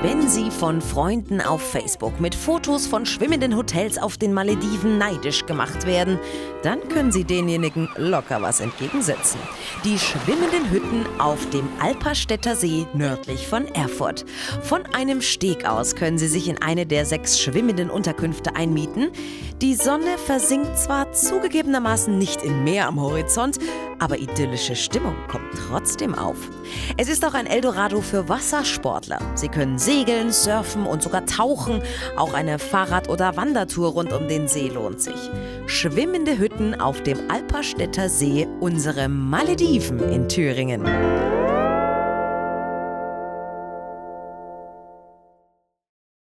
Wenn Sie von Freunden auf Facebook mit Fotos von schwimmenden Hotels auf den Malediven neidisch gemacht werden, dann können Sie denjenigen locker was entgegensetzen. Die schwimmenden Hütten auf dem Alperstädter See nördlich von Erfurt. Von einem Steg aus können Sie sich in eine der sechs schwimmenden Unterkünfte einmieten. Die Sonne versinkt zwar zugegebenermaßen nicht im Meer am Horizont, aber idyllische Stimmung kommt trotzdem auf. Es ist auch ein Eldorado für Wassersportler. Sie können segeln, surfen und sogar tauchen. Auch eine Fahrrad- oder Wandertour rund um den See lohnt sich. Schwimmende Hütten auf dem Alperstädter See, unsere Malediven in Thüringen.